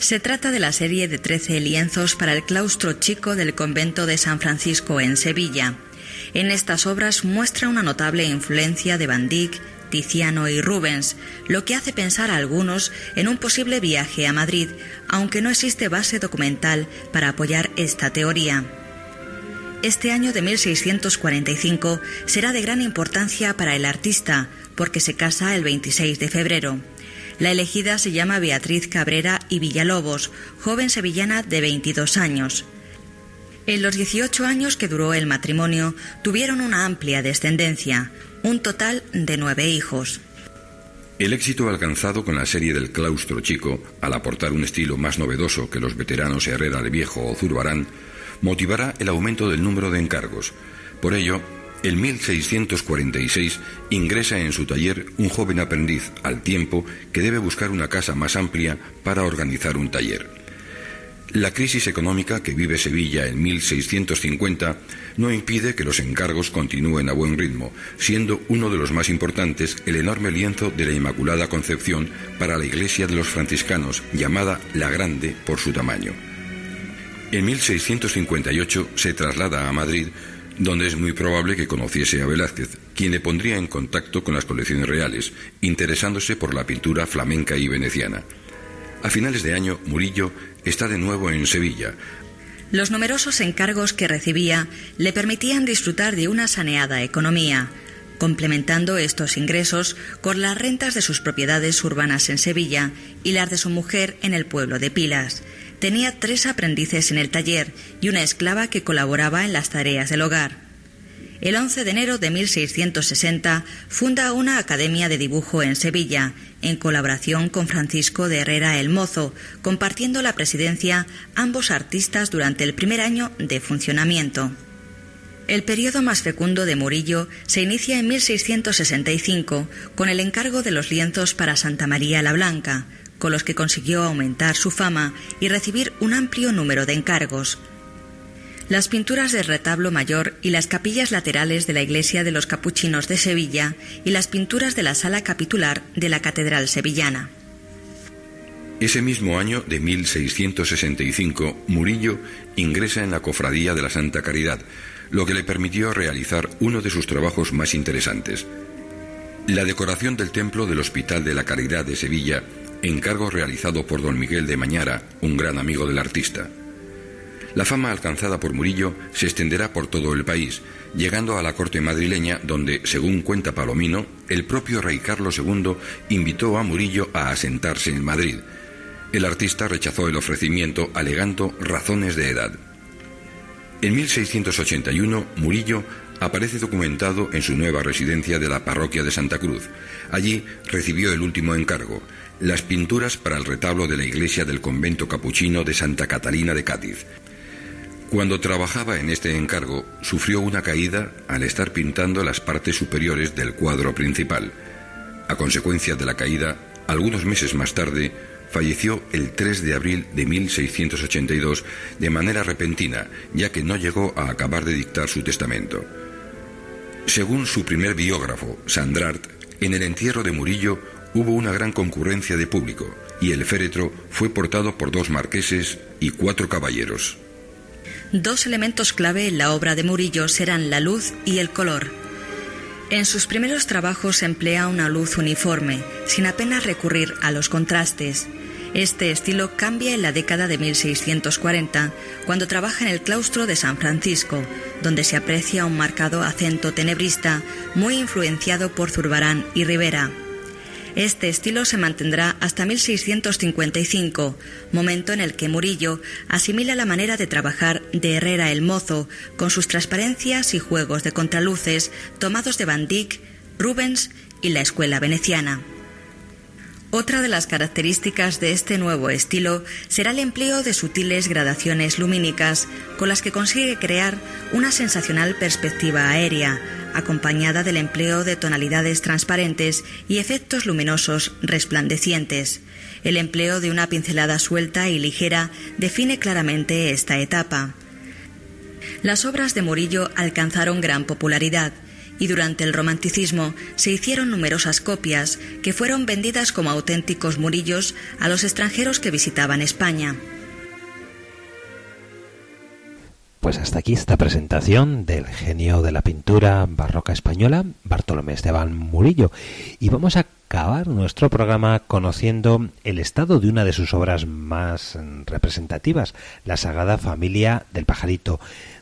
Se trata de la serie de trece lienzos para el claustro chico del convento de San Francisco en Sevilla. En estas obras muestra una notable influencia de Van Dyck, Tiziano y Rubens, lo que hace pensar a algunos en un posible viaje a Madrid, aunque no existe base documental para apoyar esta teoría. Este año de 1645 será de gran importancia para el artista, porque se casa el 26 de febrero. La elegida se llama Beatriz Cabrera y Villalobos, joven sevillana de 22 años. En los 18 años que duró el matrimonio, tuvieron una amplia descendencia, un total de nueve hijos. El éxito alcanzado con la serie del claustro chico, al aportar un estilo más novedoso que los veteranos Herrera de Viejo o Zurbarán, motivará el aumento del número de encargos. Por ello, en 1646 ingresa en su taller un joven aprendiz al tiempo que debe buscar una casa más amplia para organizar un taller. La crisis económica que vive Sevilla en 1650 no impide que los encargos continúen a buen ritmo, siendo uno de los más importantes el enorme lienzo de la Inmaculada Concepción para la iglesia de los franciscanos, llamada La Grande por su tamaño. En 1658 se traslada a Madrid, donde es muy probable que conociese a Velázquez, quien le pondría en contacto con las colecciones reales, interesándose por la pintura flamenca y veneciana. A finales de año, Murillo está de nuevo en Sevilla. Los numerosos encargos que recibía le permitían disfrutar de una saneada economía, complementando estos ingresos con las rentas de sus propiedades urbanas en Sevilla y las de su mujer en el pueblo de Pilas. Tenía tres aprendices en el taller y una esclava que colaboraba en las tareas del hogar. El 11 de enero de 1660 funda una academia de dibujo en Sevilla, en colaboración con Francisco de Herrera el Mozo, compartiendo la presidencia ambos artistas durante el primer año de funcionamiento. El periodo más fecundo de Murillo se inicia en 1665 con el encargo de los lienzos para Santa María la Blanca, con los que consiguió aumentar su fama y recibir un amplio número de encargos, las pinturas del retablo mayor y las capillas laterales de la iglesia de los capuchinos de Sevilla y las pinturas de la sala capitular de la catedral sevillana. Ese mismo año de 1665, Murillo ingresa en la Cofradía de la Santa Caridad, lo que le permitió realizar uno de sus trabajos más interesantes. La decoración del templo del Hospital de la Caridad de Sevilla, encargo realizado por don Miguel de Mañara, un gran amigo del artista. La fama alcanzada por Murillo se extenderá por todo el país, llegando a la corte madrileña donde, según cuenta Palomino, el propio rey Carlos II invitó a Murillo a asentarse en Madrid. El artista rechazó el ofrecimiento alegando razones de edad. En 1681, Murillo aparece documentado en su nueva residencia de la parroquia de Santa Cruz. Allí recibió el último encargo, las pinturas para el retablo de la iglesia del convento capuchino de Santa Catalina de Cádiz, cuando trabajaba en este encargo, sufrió una caída al estar pintando las partes superiores del cuadro principal. A consecuencia de la caída, algunos meses más tarde, falleció el 3 de abril de 1682 de manera repentina, ya que no llegó a acabar de dictar su testamento. Según su primer biógrafo, Sandrart, en el entierro de Murillo hubo una gran concurrencia de público y el féretro fue portado por dos marqueses y cuatro caballeros. Dos elementos clave en la obra de Murillo serán la luz y el color. En sus primeros trabajos emplea una luz uniforme, sin apenas recurrir a los contrastes. Este estilo cambia en la década de 1640, cuando trabaja en el claustro de San Francisco, donde se aprecia un marcado acento tenebrista muy influenciado por Zurbarán y Rivera. Este estilo se mantendrá hasta 1655, momento en el que Murillo asimila la manera de trabajar de Herrera el Mozo, con sus transparencias y juegos de contraluces tomados de Van Dyck, Rubens y la escuela veneciana. Otra de las características de este nuevo estilo será el empleo de sutiles gradaciones lumínicas con las que consigue crear una sensacional perspectiva aérea, acompañada del empleo de tonalidades transparentes y efectos luminosos resplandecientes. El empleo de una pincelada suelta y ligera define claramente esta etapa. Las obras de Murillo alcanzaron gran popularidad y durante el romanticismo se hicieron numerosas copias que fueron vendidas como auténticos murillos a los extranjeros que visitaban España. Pues hasta aquí esta presentación del genio de la pintura barroca española, Bartolomé Esteban Murillo. Y vamos a acabar nuestro programa conociendo el estado de una de sus obras más representativas, la Sagrada Familia del Pajarito.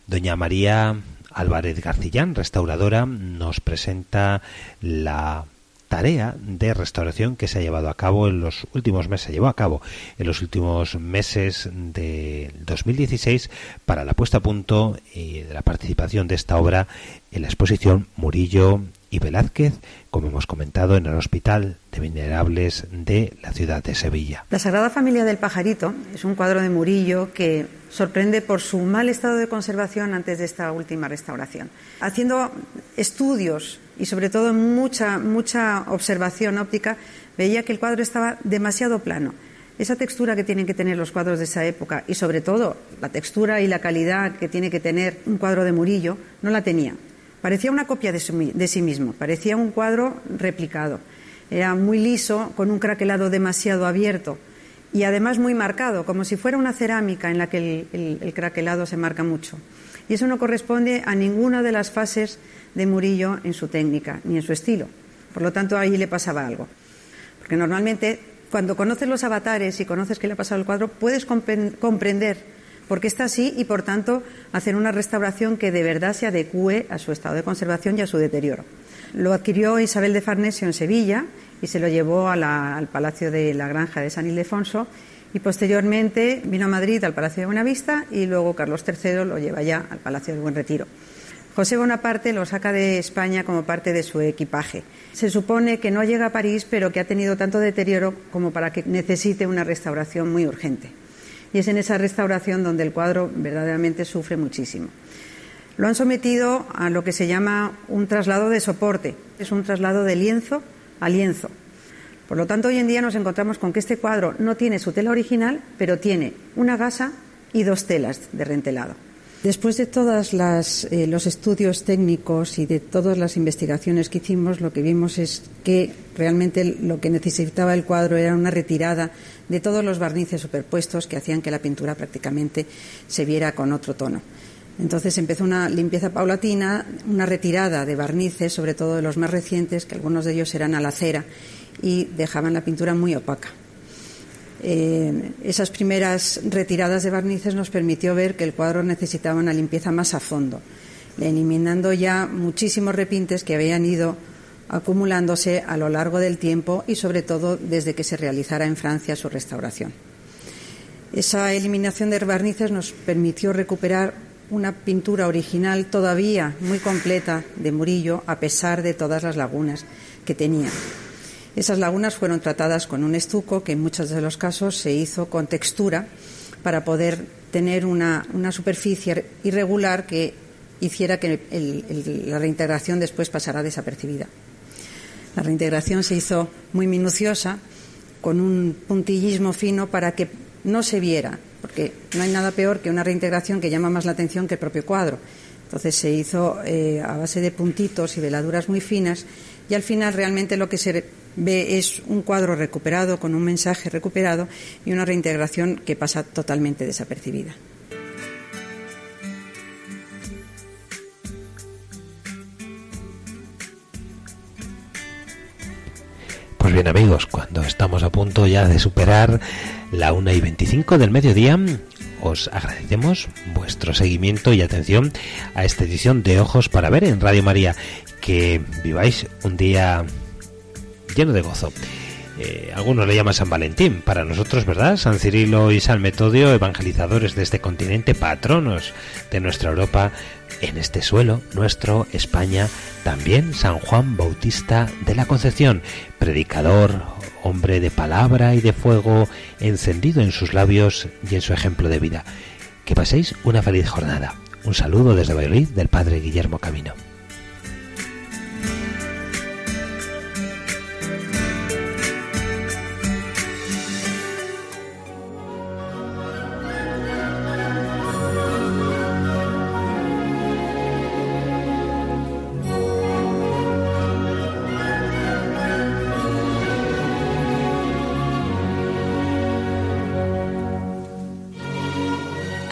Doña María Álvarez Garcillán, restauradora, nos presenta la tarea de restauración que se ha llevado a cabo en los últimos meses, se llevó a cabo en los últimos meses de 2016 para la puesta a punto y de la participación de esta obra en la exposición Murillo y Velázquez, como hemos comentado, en el Hospital de Venerables de la ciudad de Sevilla. La Sagrada Familia del Pajarito es un cuadro de Murillo que sorprende por su mal estado de conservación antes de esta última restauración. Haciendo estudios y sobre todo mucha, mucha observación óptica, veía que el cuadro estaba demasiado plano. Esa textura que tienen que tener los cuadros de esa época y sobre todo la textura y la calidad que tiene que tener un cuadro de Murillo, no la tenía. Parecía una copia de, sí mismo, parecía un cuadro replicado. Era muy liso, con un craquelado demasiado abierto y además muy marcado, como si fuera una cerámica en la que el, craquelado se marca mucho. Y eso no corresponde a ninguna de las fases de Murillo en su técnica ni en su estilo. Por lo tanto, ahí le pasaba algo. Porque normalmente, cuando conoces los avatares y conoces qué le ha pasado al cuadro, puedes comprender porque está así y, por tanto, hacer una restauración que de verdad se adecue a su estado de conservación y a su deterioro. Lo adquirió Isabel de Farnesio en Sevilla y se lo llevó al Palacio de la Granja de San Ildefonso y posteriormente vino a Madrid al Palacio de Buenavista y luego Carlos III lo lleva ya al Palacio del Buen Retiro. José Bonaparte lo saca de España como parte de su equipaje. Se supone que no llega a París, pero que ha tenido tanto deterioro como para que necesite una restauración muy urgente y es en esa restauración donde el cuadro verdaderamente sufre muchísimo. Lo han sometido a lo que se llama un traslado de soporte, es un traslado de lienzo a lienzo. Por lo tanto, hoy en día nos encontramos con que este cuadro no tiene su tela original, pero tiene una gasa y dos telas de rentelado. Después de todos eh, los estudios técnicos y de todas las investigaciones que hicimos, lo que vimos es que realmente lo que necesitaba el cuadro era una retirada de todos los barnices superpuestos que hacían que la pintura prácticamente se viera con otro tono. Entonces empezó una limpieza paulatina, una retirada de barnices, sobre todo de los más recientes, que algunos de ellos eran a la cera y dejaban la pintura muy opaca. Eh, esas primeras retiradas de barnices nos permitió ver que el cuadro necesitaba una limpieza más a fondo, eliminando ya muchísimos repintes que habían ido acumulándose a lo largo del tiempo y sobre todo desde que se realizara en Francia su restauración. Esa eliminación de barnices nos permitió recuperar una pintura original todavía muy completa de Murillo a pesar de todas las lagunas que tenía. Esas lagunas fueron tratadas con un estuco que en muchos de los casos se hizo con textura para poder tener una, superficie irregular que hiciera que la reintegración después pasara desapercibida. La reintegración se hizo muy minuciosa, con un puntillismo fino para que no se viera, porque no hay nada peor que una reintegración que llama más la atención que el propio cuadro. Entonces se hizo eh, a base de puntitos y veladuras muy finas y al final realmente lo que se ve es un cuadro recuperado con un mensaje recuperado y una reintegración que pasa totalmente desapercibida. Amigos, cuando estamos a punto ya de superar la 1 y 25 del mediodía, os agradecemos vuestro seguimiento y atención a esta edición de Ojos para Ver en Radio María. Que viváis un día lleno de gozo. Eh, algunos le llaman San Valentín, para nosotros, ¿verdad? San Cirilo y San Metodio, evangelizadores de este continente, patronos de nuestra Europa, en este suelo, nuestro, España, también San Juan Bautista de la Concepción, predicador, hombre de palabra y de fuego, encendido en sus labios y en su ejemplo de vida. Que paséis una feliz jornada. Un saludo desde Valladolid del Padre Guillermo Camino.